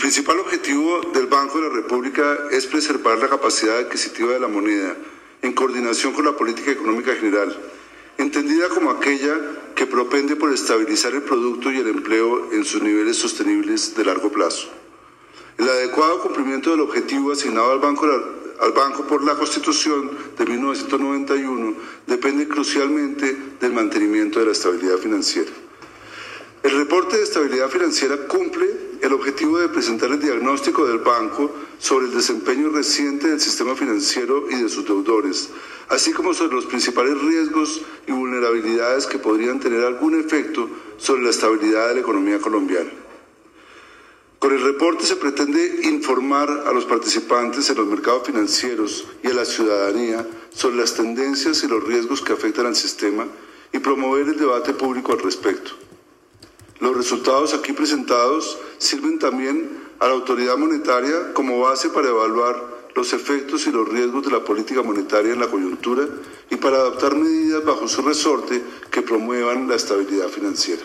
principal objetivo del Banco de la República es preservar la capacidad adquisitiva de la moneda en coordinación con la política económica general, entendida como aquella que propende por estabilizar el producto y el empleo en sus niveles sostenibles de largo plazo. El adecuado cumplimiento del objetivo asignado al Banco, al banco por la Constitución de 1991 depende crucialmente del mantenimiento de la estabilidad financiera. El reporte de estabilidad financiera cumple el objetivo de presentar el diagnóstico del banco sobre el desempeño reciente del sistema financiero y de sus deudores, así como sobre los principales riesgos y vulnerabilidades que podrían tener algún efecto sobre la estabilidad de la economía colombiana. Con el reporte se pretende informar a los participantes en los mercados financieros y a la ciudadanía sobre las tendencias y los riesgos que afectan al sistema y promover el debate público al respecto. Los resultados aquí presentados sirven también a la autoridad monetaria como base para evaluar los efectos y los riesgos de la política monetaria en la coyuntura y para adoptar medidas bajo su resorte que promuevan la estabilidad financiera.